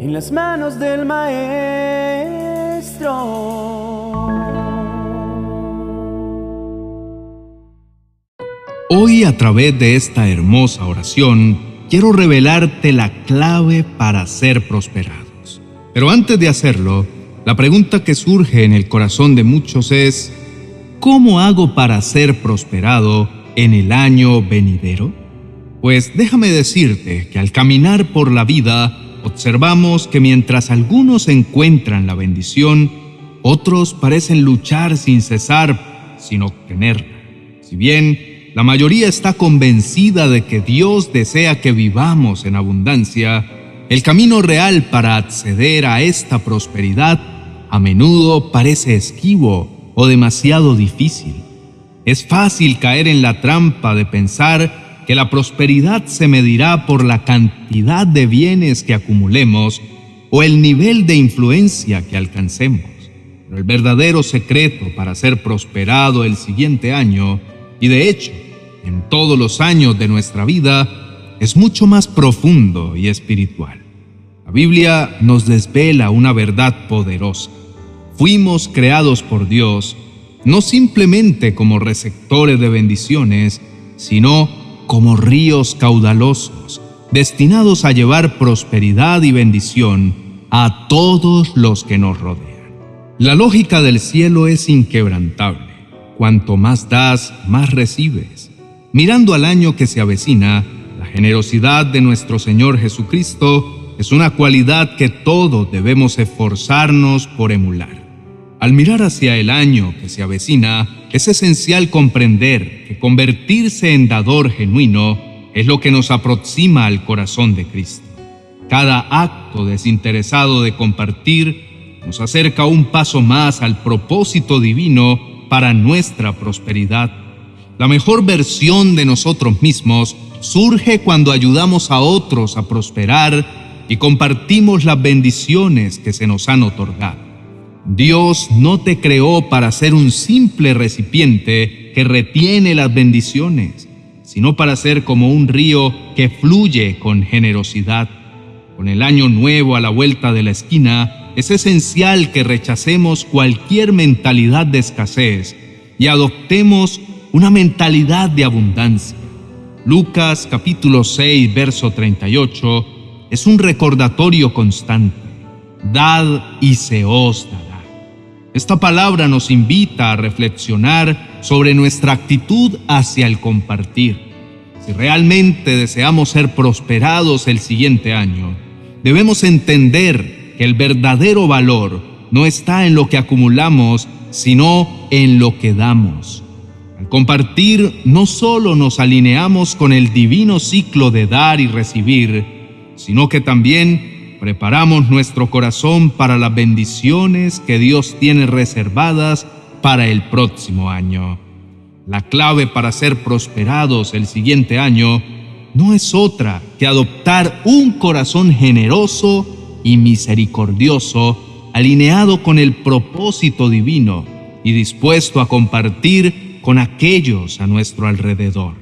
en las manos del Maestro. Hoy a través de esta hermosa oración quiero revelarte la clave para ser prosperados. Pero antes de hacerlo, la pregunta que surge en el corazón de muchos es, ¿cómo hago para ser prosperado en el año venidero? Pues déjame decirte que al caminar por la vida observamos que mientras algunos encuentran la bendición, otros parecen luchar sin cesar, sin obtenerla. Si bien la mayoría está convencida de que Dios desea que vivamos en abundancia, el camino real para acceder a esta prosperidad a menudo parece esquivo o demasiado difícil. Es fácil caer en la trampa de pensar que la prosperidad se medirá por la cantidad de bienes que acumulemos o el nivel de influencia que alcancemos. Pero el verdadero secreto para ser prosperado el siguiente año, y de hecho, en todos los años de nuestra vida, es mucho más profundo y espiritual. La Biblia nos desvela una verdad poderosa. Fuimos creados por Dios no simplemente como receptores de bendiciones, sino como ríos caudalosos, destinados a llevar prosperidad y bendición a todos los que nos rodean. La lógica del cielo es inquebrantable. Cuanto más das, más recibes. Mirando al año que se avecina, la generosidad de nuestro Señor Jesucristo es una cualidad que todos debemos esforzarnos por emular. Al mirar hacia el año que se avecina, es esencial comprender que convertirse en dador genuino es lo que nos aproxima al corazón de Cristo. Cada acto desinteresado de compartir nos acerca un paso más al propósito divino para nuestra prosperidad. La mejor versión de nosotros mismos surge cuando ayudamos a otros a prosperar y compartimos las bendiciones que se nos han otorgado. Dios no te creó para ser un simple recipiente que retiene las bendiciones, sino para ser como un río que fluye con generosidad. Con el año nuevo a la vuelta de la esquina, es esencial que rechacemos cualquier mentalidad de escasez y adoptemos una mentalidad de abundancia. Lucas capítulo 6, verso 38 es un recordatorio constante. Dad y se os dará. Esta palabra nos invita a reflexionar sobre nuestra actitud hacia el compartir. Si realmente deseamos ser prosperados el siguiente año, debemos entender que el verdadero valor no está en lo que acumulamos, sino en lo que damos. Al compartir, no solo nos alineamos con el divino ciclo de dar y recibir, sino que también preparamos nuestro corazón para las bendiciones que Dios tiene reservadas para el próximo año. La clave para ser prosperados el siguiente año no es otra que adoptar un corazón generoso y misericordioso, alineado con el propósito divino y dispuesto a compartir con aquellos a nuestro alrededor.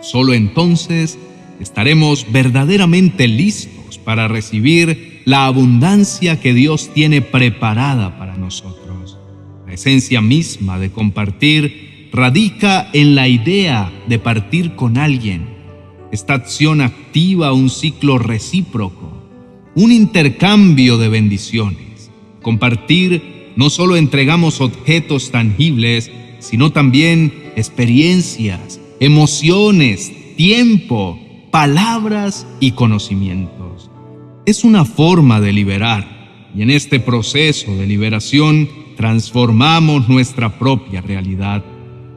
Solo entonces estaremos verdaderamente listos para recibir la abundancia que Dios tiene preparada para nosotros. La esencia misma de compartir radica en la idea de partir con alguien. Esta acción activa un ciclo recíproco, un intercambio de bendiciones. Compartir no solo entregamos objetos tangibles, sino también experiencias, emociones, tiempo, palabras y conocimientos. Es una forma de liberar y en este proceso de liberación transformamos nuestra propia realidad.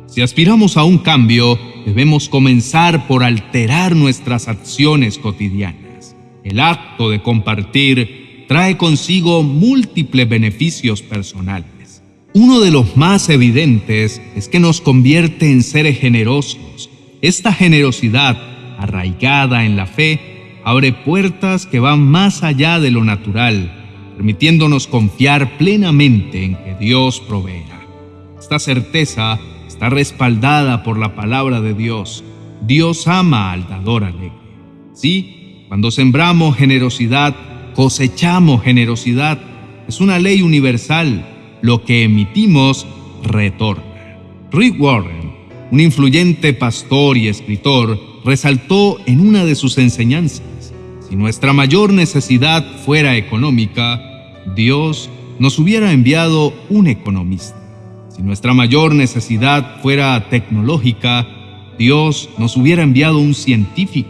Si aspiramos a un cambio, debemos comenzar por alterar nuestras acciones cotidianas. El acto de compartir trae consigo múltiples beneficios personales. Uno de los más evidentes es que nos convierte en seres generosos. Esta generosidad, arraigada en la fe, abre puertas que van más allá de lo natural, permitiéndonos confiar plenamente en que Dios proveerá. Esta certeza está respaldada por la palabra de Dios. Dios ama al dador alegre. Sí, cuando sembramos generosidad, cosechamos generosidad. Es una ley universal. Lo que emitimos retorna. Rick Warren, un influyente pastor y escritor, resaltó en una de sus enseñanzas, si nuestra mayor necesidad fuera económica, Dios nos hubiera enviado un economista. Si nuestra mayor necesidad fuera tecnológica, Dios nos hubiera enviado un científico.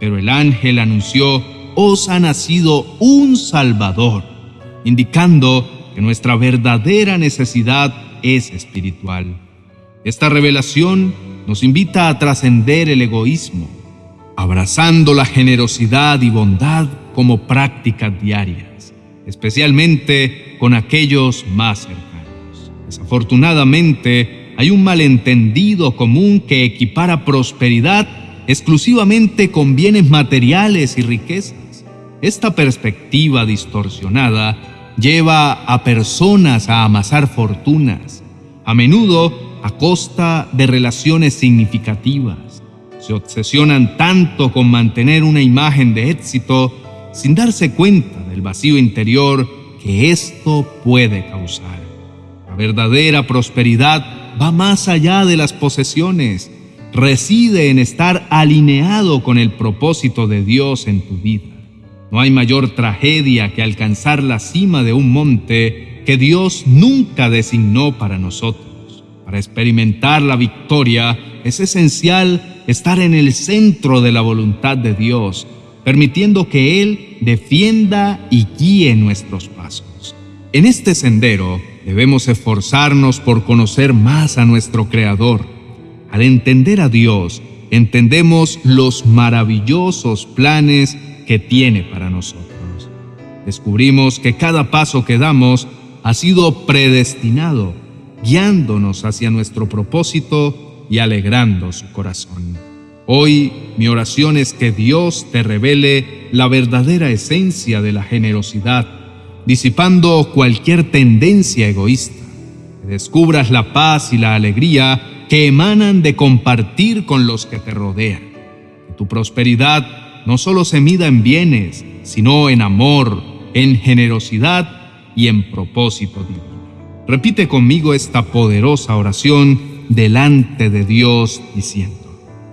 Pero el ángel anunció, os ha nacido un Salvador, indicando que nuestra verdadera necesidad es espiritual. Esta revelación nos invita a trascender el egoísmo, abrazando la generosidad y bondad como prácticas diarias, especialmente con aquellos más cercanos. Desafortunadamente, hay un malentendido común que equipara prosperidad exclusivamente con bienes materiales y riquezas. Esta perspectiva distorsionada lleva a personas a amasar fortunas, a menudo a costa de relaciones significativas. Se obsesionan tanto con mantener una imagen de éxito sin darse cuenta del vacío interior que esto puede causar. La verdadera prosperidad va más allá de las posesiones, reside en estar alineado con el propósito de Dios en tu vida. No hay mayor tragedia que alcanzar la cima de un monte que Dios nunca designó para nosotros. Para experimentar la victoria es esencial estar en el centro de la voluntad de Dios, permitiendo que Él defienda y guíe nuestros pasos. En este sendero debemos esforzarnos por conocer más a nuestro Creador. Al entender a Dios, entendemos los maravillosos planes que tiene para nosotros. Descubrimos que cada paso que damos ha sido predestinado, guiándonos hacia nuestro propósito y alegrando su corazón. Hoy mi oración es que Dios te revele la verdadera esencia de la generosidad, disipando cualquier tendencia egoísta, que descubras la paz y la alegría que emanan de compartir con los que te rodean. Que tu prosperidad no solo se mida en bienes, sino en amor, en generosidad y en propósito divino. Repite conmigo esta poderosa oración delante de Dios diciendo,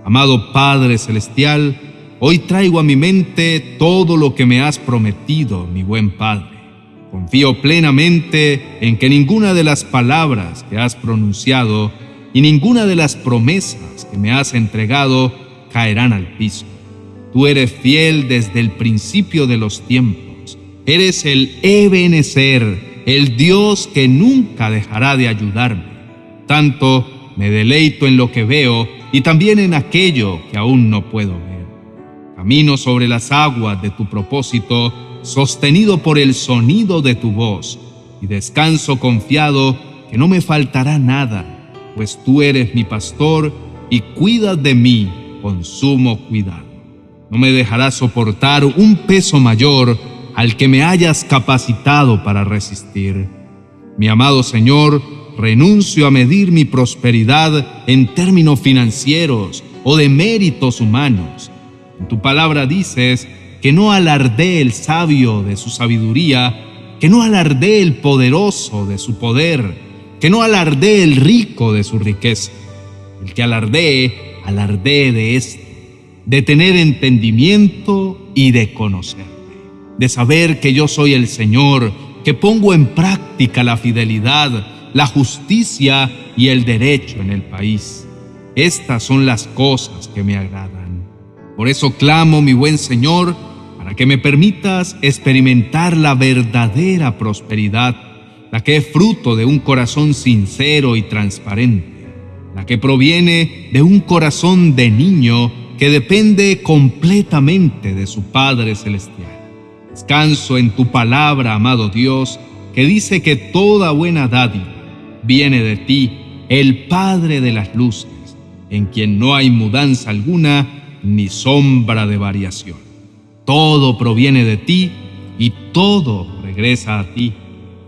Amado Padre Celestial, hoy traigo a mi mente todo lo que me has prometido, mi buen Padre. Confío plenamente en que ninguna de las palabras que has pronunciado y ninguna de las promesas que me has entregado caerán al piso Tú eres fiel desde el principio de los tiempos. Eres el Ebenezer, el Dios que nunca dejará de ayudarme. Tanto me deleito en lo que veo y también en aquello que aún no puedo ver. Camino sobre las aguas de tu propósito, sostenido por el sonido de tu voz, y descanso confiado que no me faltará nada, pues tú eres mi pastor y cuidas de mí con sumo cuidado. No me dejarás soportar un peso mayor al que me hayas capacitado para resistir. Mi amado Señor, renuncio a medir mi prosperidad en términos financieros o de méritos humanos. En tu palabra dices que no alardee el sabio de su sabiduría, que no alardee el poderoso de su poder, que no alardee el rico de su riqueza. El que alardee, alardee de este de tener entendimiento y de conocerme, de saber que yo soy el Señor, que pongo en práctica la fidelidad, la justicia y el derecho en el país. Estas son las cosas que me agradan. Por eso clamo, mi buen Señor, para que me permitas experimentar la verdadera prosperidad, la que es fruto de un corazón sincero y transparente, la que proviene de un corazón de niño que depende completamente de su Padre Celestial. Descanso en tu palabra, amado Dios, que dice que toda buena dádiva viene de ti, el Padre de las luces, en quien no hay mudanza alguna ni sombra de variación. Todo proviene de ti y todo regresa a ti.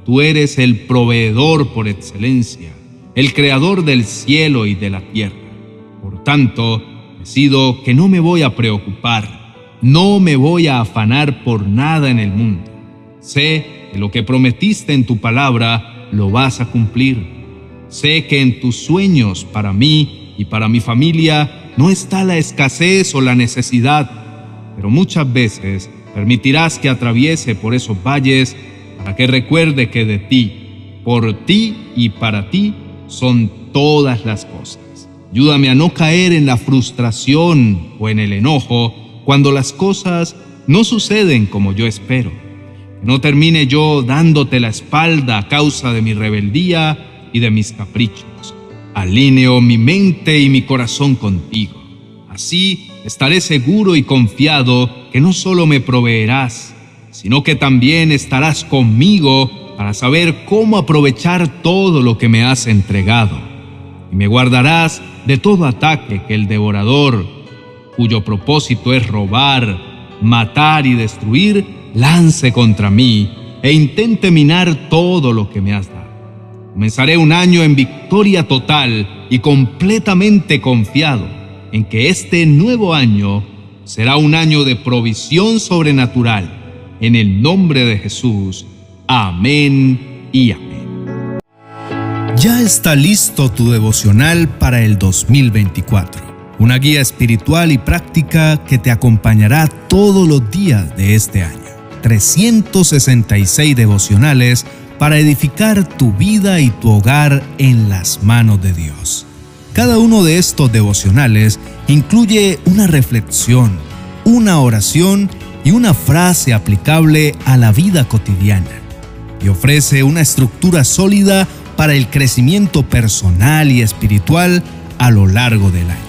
Tú eres el proveedor por excelencia, el creador del cielo y de la tierra. Por tanto, Decido que no me voy a preocupar, no me voy a afanar por nada en el mundo. Sé que lo que prometiste en tu palabra lo vas a cumplir. Sé que en tus sueños para mí y para mi familia no está la escasez o la necesidad, pero muchas veces permitirás que atraviese por esos valles para que recuerde que de ti, por ti y para ti son todas las cosas. Ayúdame a no caer en la frustración o en el enojo cuando las cosas no suceden como yo espero. No termine yo dándote la espalda a causa de mi rebeldía y de mis caprichos. Alineo mi mente y mi corazón contigo. Así estaré seguro y confiado que no solo me proveerás, sino que también estarás conmigo para saber cómo aprovechar todo lo que me has entregado. Y me guardarás de todo ataque que el devorador, cuyo propósito es robar, matar y destruir, lance contra mí e intente minar todo lo que me has dado. Comenzaré un año en victoria total y completamente confiado en que este nuevo año será un año de provisión sobrenatural. En el nombre de Jesús. Amén y amén. Ya está listo tu devocional para el 2024, una guía espiritual y práctica que te acompañará todos los días de este año. 366 devocionales para edificar tu vida y tu hogar en las manos de Dios. Cada uno de estos devocionales incluye una reflexión, una oración y una frase aplicable a la vida cotidiana y ofrece una estructura sólida para el crecimiento personal y espiritual a lo largo del año.